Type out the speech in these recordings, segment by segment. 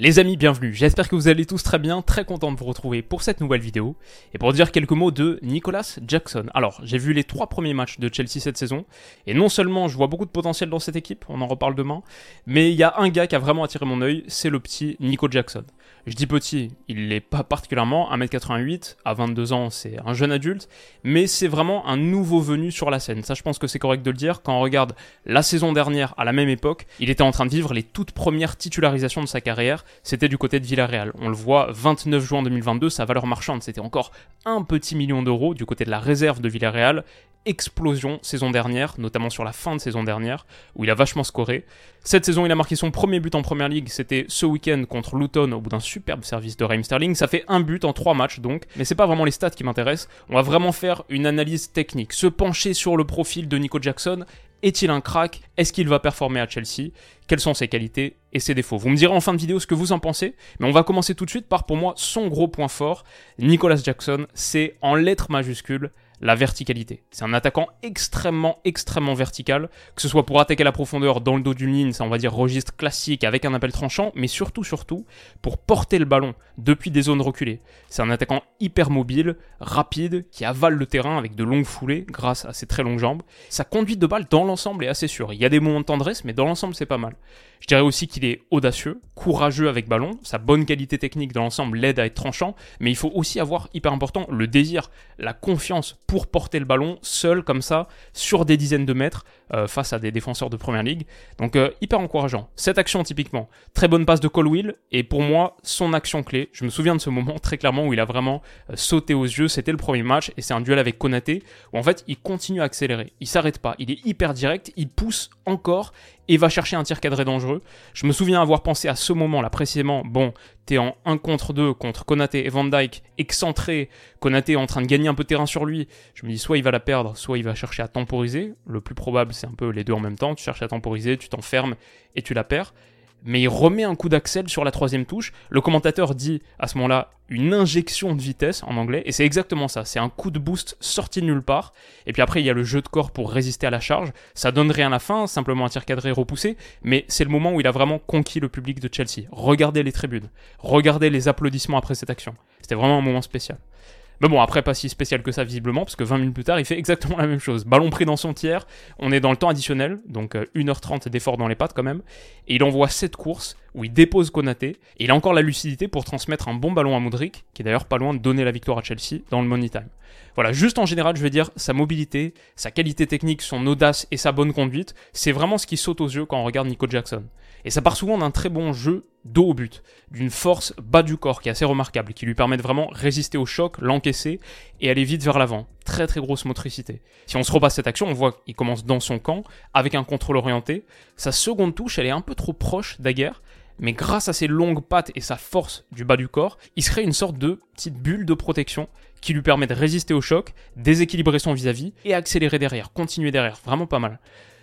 Les amis, bienvenue. J'espère que vous allez tous très bien, très content de vous retrouver pour cette nouvelle vidéo et pour dire quelques mots de Nicolas Jackson. Alors, j'ai vu les trois premiers matchs de Chelsea cette saison et non seulement je vois beaucoup de potentiel dans cette équipe, on en reparle demain, mais il y a un gars qui a vraiment attiré mon œil, c'est le petit Nico Jackson. Je dis petit, il n'est pas particulièrement. 1m88, à 22 ans c'est un jeune adulte, mais c'est vraiment un nouveau venu sur la scène. Ça je pense que c'est correct de le dire, quand on regarde la saison dernière à la même époque, il était en train de vivre les toutes premières titularisations de sa carrière, c'était du côté de Villarreal. On le voit, 29 juin 2022, sa valeur marchande c'était encore un petit million d'euros du côté de la réserve de Villarreal, explosion saison dernière, notamment sur la fin de saison dernière, où il a vachement scoré. Cette saison, il a marqué son premier but en première ligue, c'était ce week-end contre Luton au bout d'un superbe service de Raheem Sterling. Ça fait un but en trois matchs donc, mais c'est pas vraiment les stats qui m'intéressent. On va vraiment faire une analyse technique, se pencher sur le profil de Nico Jackson. Est-il un crack? Est-ce qu'il va performer à Chelsea? Quelles sont ses qualités et ses défauts? Vous me direz en fin de vidéo ce que vous en pensez, mais on va commencer tout de suite par pour moi son gros point fort. Nicolas Jackson, c'est en lettres majuscules la verticalité. C'est un attaquant extrêmement, extrêmement vertical, que ce soit pour attaquer la profondeur dans le dos d'une ligne, ça on va dire registre classique avec un appel tranchant, mais surtout, surtout, pour porter le ballon depuis des zones reculées. C'est un attaquant hyper mobile, rapide, qui avale le terrain avec de longues foulées grâce à ses très longues jambes. Sa conduite de balle dans l'ensemble est assez sûre. Il y a des moments de tendresse, mais dans l'ensemble c'est pas mal. Je dirais aussi qu'il est audacieux, courageux avec ballon, sa bonne qualité technique dans l'ensemble l'aide à être tranchant, mais il faut aussi avoir, hyper important, le désir, la confiance pour porter le ballon seul comme ça sur des dizaines de mètres face à des défenseurs de première ligue. Donc euh, hyper encourageant. Cette action typiquement, très bonne passe de Colwill et pour moi son action clé. Je me souviens de ce moment très clairement où il a vraiment euh, sauté aux yeux. C'était le premier match et c'est un duel avec Konaté où en fait il continue à accélérer. Il s'arrête pas. Il est hyper direct. Il pousse encore et va chercher un tir cadré dangereux. Je me souviens avoir pensé à ce moment-là précisément, bon, t'es en 1 contre 2 contre Konaté et Van Dyke, excentré, Konaté est en train de gagner un peu de terrain sur lui. Je me dis soit il va la perdre, soit il va chercher à temporiser. Le plus probable c'est un peu les deux en même temps, tu cherches à temporiser, tu t'enfermes et tu la perds mais il remet un coup d'axel sur la troisième touche. Le commentateur dit à ce moment-là une injection de vitesse en anglais, et c'est exactement ça. C'est un coup de boost sorti de nulle part. Et puis après, il y a le jeu de corps pour résister à la charge. Ça donne rien à la fin, simplement un tir cadré repoussé, mais c'est le moment où il a vraiment conquis le public de Chelsea. Regardez les tribunes, regardez les applaudissements après cette action. C'était vraiment un moment spécial. Mais bon, après, pas si spécial que ça, visiblement, parce que 20 minutes plus tard, il fait exactement la même chose. Ballon pris dans son tiers, on est dans le temps additionnel, donc 1h30 euh, d'effort dans les pattes quand même, et il envoie cette course où il dépose Konaté, et il a encore la lucidité pour transmettre un bon ballon à Modric, qui est d'ailleurs pas loin de donner la victoire à Chelsea dans le Money Time. Voilà, juste en général, je vais dire, sa mobilité, sa qualité technique, son audace et sa bonne conduite, c'est vraiment ce qui saute aux yeux quand on regarde Nico Jackson. Et ça part souvent d'un très bon jeu dos au but, d'une force bas du corps qui est assez remarquable, qui lui permet de vraiment résister au choc, l'encaisser et aller vite vers l'avant. Très très grosse motricité. Si on se repasse cette action, on voit qu'il commence dans son camp, avec un contrôle orienté. Sa seconde touche, elle est un peu trop proche d'Aguerre, mais grâce à ses longues pattes et sa force du bas du corps, il se crée une sorte de petite bulle de protection qui lui permet de résister au choc, déséquilibrer son vis-à-vis et accélérer derrière, continuer derrière, vraiment pas mal.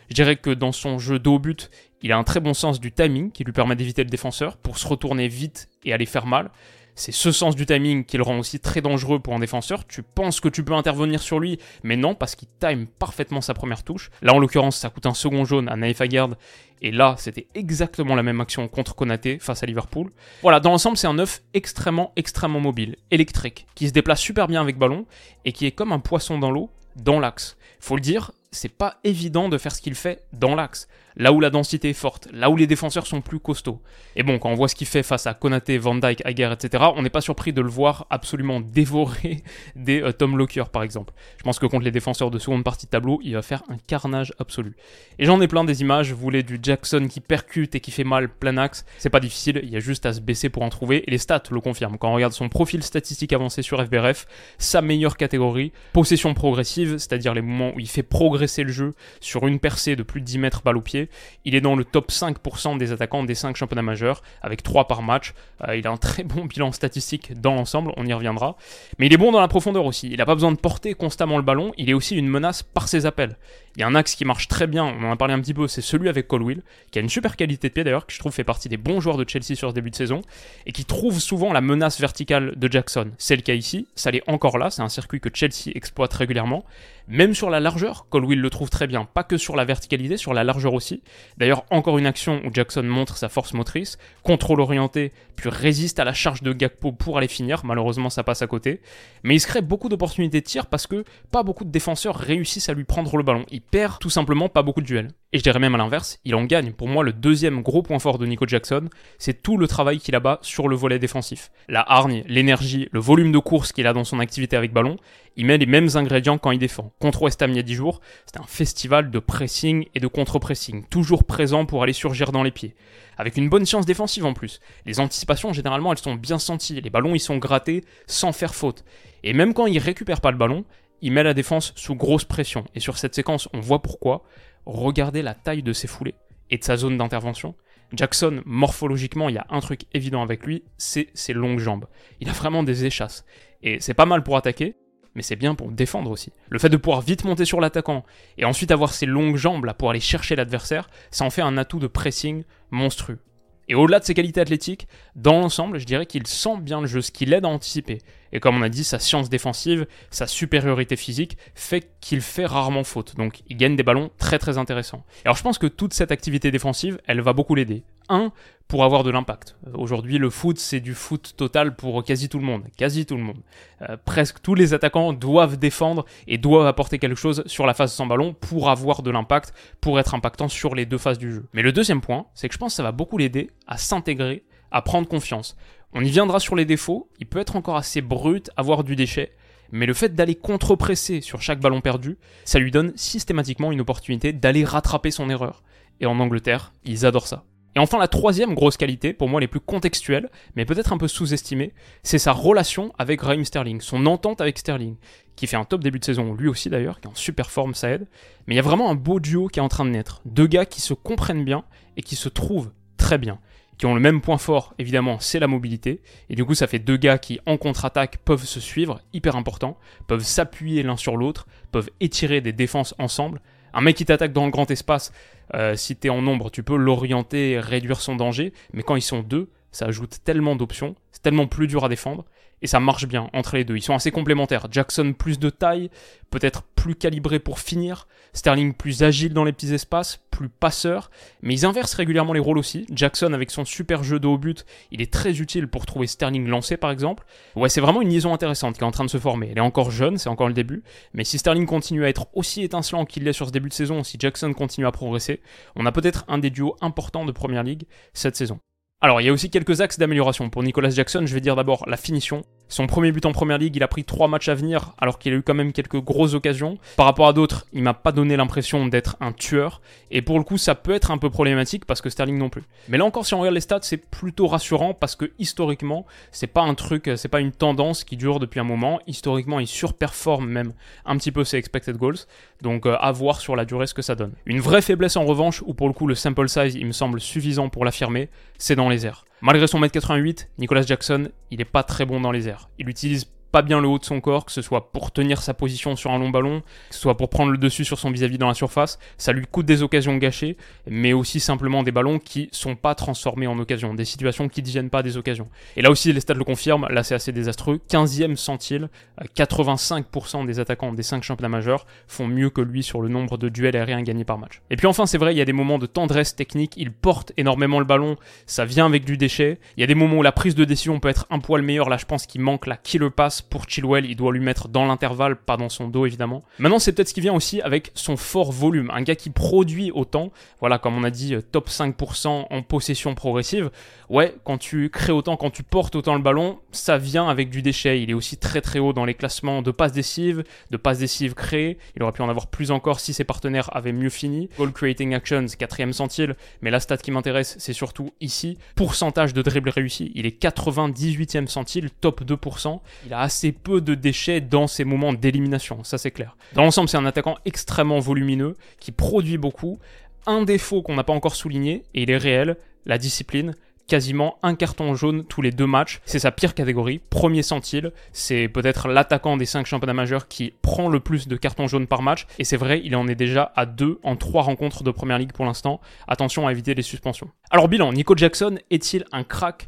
Je dirais que dans son jeu dos au but, il a un très bon sens du timing qui lui permet d'éviter le défenseur pour se retourner vite et aller faire mal. C'est ce sens du timing qui le rend aussi très dangereux pour un défenseur. Tu penses que tu peux intervenir sur lui, mais non, parce qu'il time parfaitement sa première touche. Là, en l'occurrence, ça coûte un second jaune à Naïf Aguerd. Et là, c'était exactement la même action contre Konaté face à Liverpool. Voilà, dans l'ensemble, c'est un œuf extrêmement, extrêmement mobile, électrique, qui se déplace super bien avec ballon et qui est comme un poisson dans l'eau, dans l'axe. Faut le dire, c'est pas évident de faire ce qu'il fait dans l'axe, là où la densité est forte, là où les défenseurs sont plus costauds. Et bon, quand on voit ce qu'il fait face à Konaté, Van Dyke, Aguerre, etc., on n'est pas surpris de le voir absolument dévorer des euh, Tom Lockyer, par exemple. Je pense que contre les défenseurs de seconde partie de tableau, il va faire un carnage absolu. Et j'en ai plein des images, vous voulez du Jackson qui percute et qui fait mal plein axe, c'est pas difficile, il y a juste à se baisser pour en trouver, et les stats le confirment. Quand on regarde son profil statistique avancé sur FBRF, sa meilleure catégorie, possession progressive, c'est-à-dire les moments où il fait progresser le jeu sur une percée de plus de 10 mètres balle au pied, Il est dans le top 5% des attaquants des 5 championnats majeurs, avec 3 par match. Euh, il a un très bon bilan statistique dans l'ensemble, on y reviendra. Mais il est bon dans la profondeur aussi. Il n'a pas besoin de porter constamment le ballon, il est aussi une menace par ses appels. Il y a un axe qui marche très bien, on en a parlé un petit peu, c'est celui avec Colwill, qui a une super qualité de pied d'ailleurs, qui je trouve fait partie des bons joueurs de Chelsea sur ce début de saison, et qui trouve souvent la menace verticale de Jackson. C'est le cas ici, ça l'est encore là, c'est un circuit que Chelsea exploite régulièrement. Même sur la largeur, Colwill le trouve très bien, pas que sur la verticalité, sur la largeur aussi. D'ailleurs, encore une action où Jackson montre sa force motrice, contrôle orienté, puis résiste à la charge de Gakpo pour aller finir, malheureusement ça passe à côté. Mais il se crée beaucoup d'opportunités de tir parce que pas beaucoup de défenseurs réussissent à lui prendre le ballon. Perd tout simplement pas beaucoup de duels. Et je dirais même à l'inverse, il en gagne. Pour moi, le deuxième gros point fort de Nico Jackson, c'est tout le travail qu'il abat sur le volet défensif. La hargne, l'énergie, le volume de course qu'il a dans son activité avec ballon, il met les mêmes ingrédients quand il défend. Contre West Ham il y a 10 jours, c'était un festival de pressing et de contre-pressing, toujours présent pour aller surgir dans les pieds. Avec une bonne science défensive en plus. Les anticipations, généralement, elles sont bien senties. Les ballons, ils sont grattés sans faire faute. Et même quand il récupère pas le ballon, il met la défense sous grosse pression. Et sur cette séquence, on voit pourquoi. Regardez la taille de ses foulées et de sa zone d'intervention. Jackson, morphologiquement, il y a un truc évident avec lui, c'est ses longues jambes. Il a vraiment des échasses. Et c'est pas mal pour attaquer, mais c'est bien pour défendre aussi. Le fait de pouvoir vite monter sur l'attaquant et ensuite avoir ses longues jambes là pour aller chercher l'adversaire, ça en fait un atout de pressing monstrueux. Et au-delà de ses qualités athlétiques, dans l'ensemble, je dirais qu'il sent bien le jeu, ce qui l'aide à anticiper. Et comme on a dit, sa science défensive, sa supériorité physique fait qu'il fait rarement faute. Donc il gagne des ballons très très intéressants. alors je pense que toute cette activité défensive, elle va beaucoup l'aider. Un, pour avoir de l'impact. Euh, aujourd'hui, le foot, c'est du foot total pour quasi tout le monde. Quasi tout le monde. Euh, presque tous les attaquants doivent défendre et doivent apporter quelque chose sur la phase sans ballon pour avoir de l'impact, pour être impactant sur les deux phases du jeu. Mais le deuxième point, c'est que je pense que ça va beaucoup l'aider à s'intégrer, à prendre confiance. On y viendra sur les défauts, il peut être encore assez brut, avoir du déchet, mais le fait d'aller contre-presser sur chaque ballon perdu, ça lui donne systématiquement une opportunité d'aller rattraper son erreur. Et en Angleterre, ils adorent ça. Et enfin, la troisième grosse qualité, pour moi les plus contextuelles, mais peut-être un peu sous-estimée, c'est sa relation avec Raheem Sterling, son entente avec Sterling, qui fait un top début de saison, lui aussi d'ailleurs, qui est en super forme, ça aide. Mais il y a vraiment un beau duo qui est en train de naître. Deux gars qui se comprennent bien et qui se trouvent très bien qui ont le même point fort, évidemment, c'est la mobilité. Et du coup, ça fait deux gars qui, en contre-attaque, peuvent se suivre, hyper important, peuvent s'appuyer l'un sur l'autre, peuvent étirer des défenses ensemble. Un mec qui t'attaque dans le grand espace, euh, si t'es en nombre, tu peux l'orienter, réduire son danger, mais quand ils sont deux, ça ajoute tellement d'options, c'est tellement plus dur à défendre et ça marche bien entre les deux. Ils sont assez complémentaires. Jackson plus de taille, peut-être plus calibré pour finir. Sterling plus agile dans les petits espaces, plus passeur. Mais ils inversent régulièrement les rôles aussi. Jackson avec son super jeu de haut but, il est très utile pour trouver Sterling lancé par exemple. Ouais, c'est vraiment une liaison intéressante qui est en train de se former. Elle est encore jeune, c'est encore le début. Mais si Sterling continue à être aussi étincelant qu'il l'est sur ce début de saison, si Jackson continue à progresser, on a peut-être un des duos importants de Première League cette saison. Alors, il y a aussi quelques axes d'amélioration. Pour Nicolas Jackson, je vais dire d'abord la finition. Son premier but en première ligue, il a pris trois matchs à venir, alors qu'il a eu quand même quelques grosses occasions. Par rapport à d'autres, il m'a pas donné l'impression d'être un tueur. Et pour le coup, ça peut être un peu problématique parce que Sterling non plus. Mais là encore, si on regarde les stats, c'est plutôt rassurant parce que historiquement, c'est pas un truc, c'est pas une tendance qui dure depuis un moment. Historiquement, il surperforme même un petit peu ses expected goals. Donc euh, à voir sur la durée ce que ça donne. Une vraie faiblesse en revanche, où pour le coup le sample size il me semble suffisant pour l'affirmer, c'est dans les airs. Malgré son mètre 88, Nicolas Jackson, il n'est pas très bon dans les airs. Il utilise pas bien le haut de son corps, que ce soit pour tenir sa position sur un long ballon, soit pour prendre le dessus sur son vis-à-vis dans la surface, ça lui coûte des occasions gâchées, mais aussi simplement des ballons qui sont pas transformés en occasions, des situations qui ne deviennent pas des occasions. Et là aussi, les stats le confirment, là c'est assez désastreux, 15e centile, 85% des attaquants des 5 championnats majeurs font mieux que lui sur le nombre de duels aériens gagnés par match. Et puis enfin, c'est vrai, il y a des moments de tendresse technique, il porte énormément le ballon, ça vient avec du déchet, il y a des moments où la prise de décision peut être un poil meilleure, là je pense qu'il manque la killer pass pour Chilwell, il doit lui mettre dans l'intervalle, pas dans son dos évidemment. Maintenant, c'est peut-être ce qui vient aussi avec son fort volume. Un gars qui produit autant, voilà, comme on a dit, euh, top 5% en possession progressive. Ouais, quand tu crées autant, quand tu portes autant le ballon, ça vient avec du déchet. Il est aussi très très haut dans les classements de passes décisives, de passes décisives créées. Il aurait pu en avoir plus encore si ses partenaires avaient mieux fini. Goal creating actions, quatrième centile, mais la stat qui m'intéresse, c'est surtout ici. Pourcentage de dribble réussi, il est 98e centile, top 2%. Il a assez peu de déchets dans ces moments d'élimination, ça c'est clair. Dans l'ensemble, c'est un attaquant extrêmement volumineux, qui produit beaucoup, un défaut qu'on n'a pas encore souligné, et il est réel, la discipline quasiment un carton jaune tous les deux matchs. C'est sa pire catégorie. Premier centile, c'est peut-être l'attaquant des cinq championnats majeurs qui prend le plus de cartons jaunes par match. Et c'est vrai, il en est déjà à deux en trois rencontres de première ligue pour l'instant. Attention à éviter les suspensions. Alors bilan, Nico Jackson est-il un crack?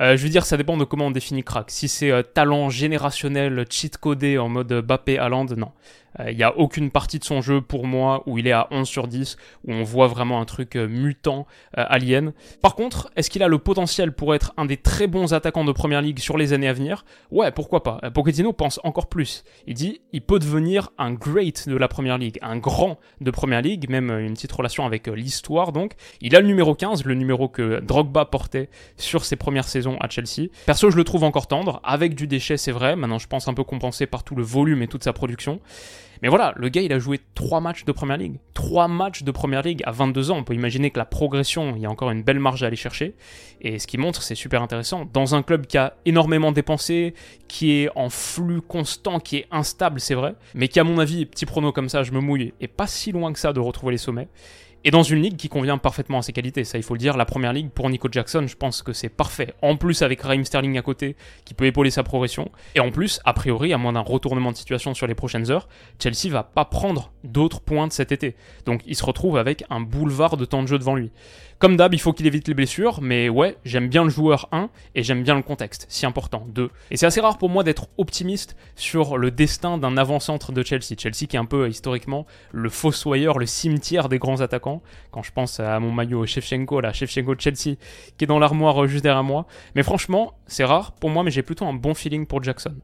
Euh, je veux dire, ça dépend de comment on définit crack. Si c'est euh, talent générationnel, cheat codé en mode Bappé Haaland, non. Il euh, n'y a aucune partie de son jeu pour moi où il est à 11 sur 10, où on voit vraiment un truc euh, mutant, euh, alien. Par contre, est-ce qu'il a le potentiel pour être un des très bons attaquants de première ligue sur les années à venir? Ouais, pourquoi pas. Pochettino pense encore plus. Il dit, il peut devenir un great de la première ligue, un grand de première ligue, même une petite relation avec l'histoire donc. Il a le numéro 15, le numéro que Drogba portait sur ses premières saisons à Chelsea. Perso, je le trouve encore tendre, avec du déchet c'est vrai, maintenant je pense un peu compensé par tout le volume et toute sa production. Mais voilà, le gars, il a joué 3 matchs de Première Ligue. 3 matchs de Première Ligue à 22 ans. On peut imaginer que la progression, il y a encore une belle marge à aller chercher. Et ce qui montre, c'est super intéressant. Dans un club qui a énormément dépensé, qui est en flux constant, qui est instable, c'est vrai, mais qui, à mon avis, petit prono comme ça, je me mouille, est pas si loin que ça de retrouver les sommets. Et dans une ligue qui convient parfaitement à ses qualités, ça il faut le dire, la première ligue pour Nico Jackson, je pense que c'est parfait. En plus avec Raheem Sterling à côté, qui peut épauler sa progression. Et en plus, a priori, à moins d'un retournement de situation sur les prochaines heures, Chelsea va pas prendre d'autres points de cet été. Donc il se retrouve avec un boulevard de temps de jeu devant lui. Comme d'hab, il faut qu'il évite les blessures, mais ouais, j'aime bien le joueur 1 et j'aime bien le contexte, si important 2. Et c'est assez rare pour moi d'être optimiste sur le destin d'un avant-centre de Chelsea. Chelsea qui est un peu historiquement le fossoyeur, le cimetière des grands attaquants. Quand je pense à mon maillot Shevchenko, là, Shevchenko Chelsea, qui est dans l'armoire juste derrière moi. Mais franchement, c'est rare pour moi, mais j'ai plutôt un bon feeling pour Jackson.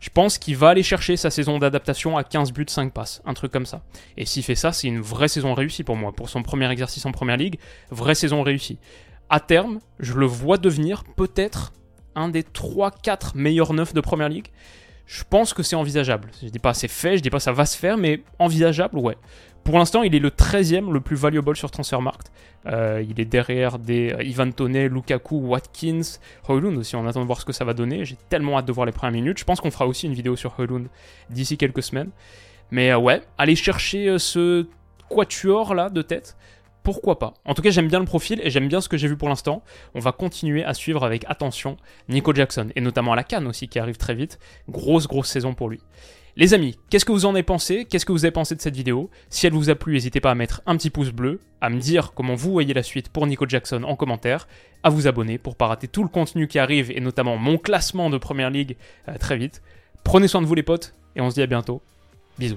Je pense qu'il va aller chercher sa saison d'adaptation à 15 buts, 5 passes, un truc comme ça. Et s'il fait ça, c'est une vraie saison réussie pour moi. Pour son premier exercice en première ligue, vraie saison réussie. À terme, je le vois devenir peut-être un des 3-4 meilleurs neufs de première ligue. Je pense que c'est envisageable. Je dis pas c'est fait, je dis pas ça va se faire, mais envisageable, ouais. Pour l'instant, il est le 13e le plus valuable sur Transfermarkt. Euh, il est derrière des euh, Ivan Toney, Lukaku, Watkins, Højlund aussi. On attend de voir ce que ça va donner. J'ai tellement hâte de voir les premières minutes. Je pense qu'on fera aussi une vidéo sur Højlund d'ici quelques semaines. Mais euh, ouais, allez chercher ce quatuor là de tête pourquoi pas. En tout cas, j'aime bien le profil et j'aime bien ce que j'ai vu pour l'instant. On va continuer à suivre avec attention Nico Jackson et notamment à la Cannes aussi qui arrive très vite. Grosse grosse saison pour lui. Les amis, qu'est-ce que vous en avez pensé? Qu'est-ce que vous avez pensé de cette vidéo? Si elle vous a plu, n'hésitez pas à mettre un petit pouce bleu, à me dire comment vous voyez la suite pour Nico Jackson en commentaire, à vous abonner pour pas rater tout le contenu qui arrive et notamment mon classement de Première Ligue euh, très vite. Prenez soin de vous les potes et on se dit à bientôt. Bisous.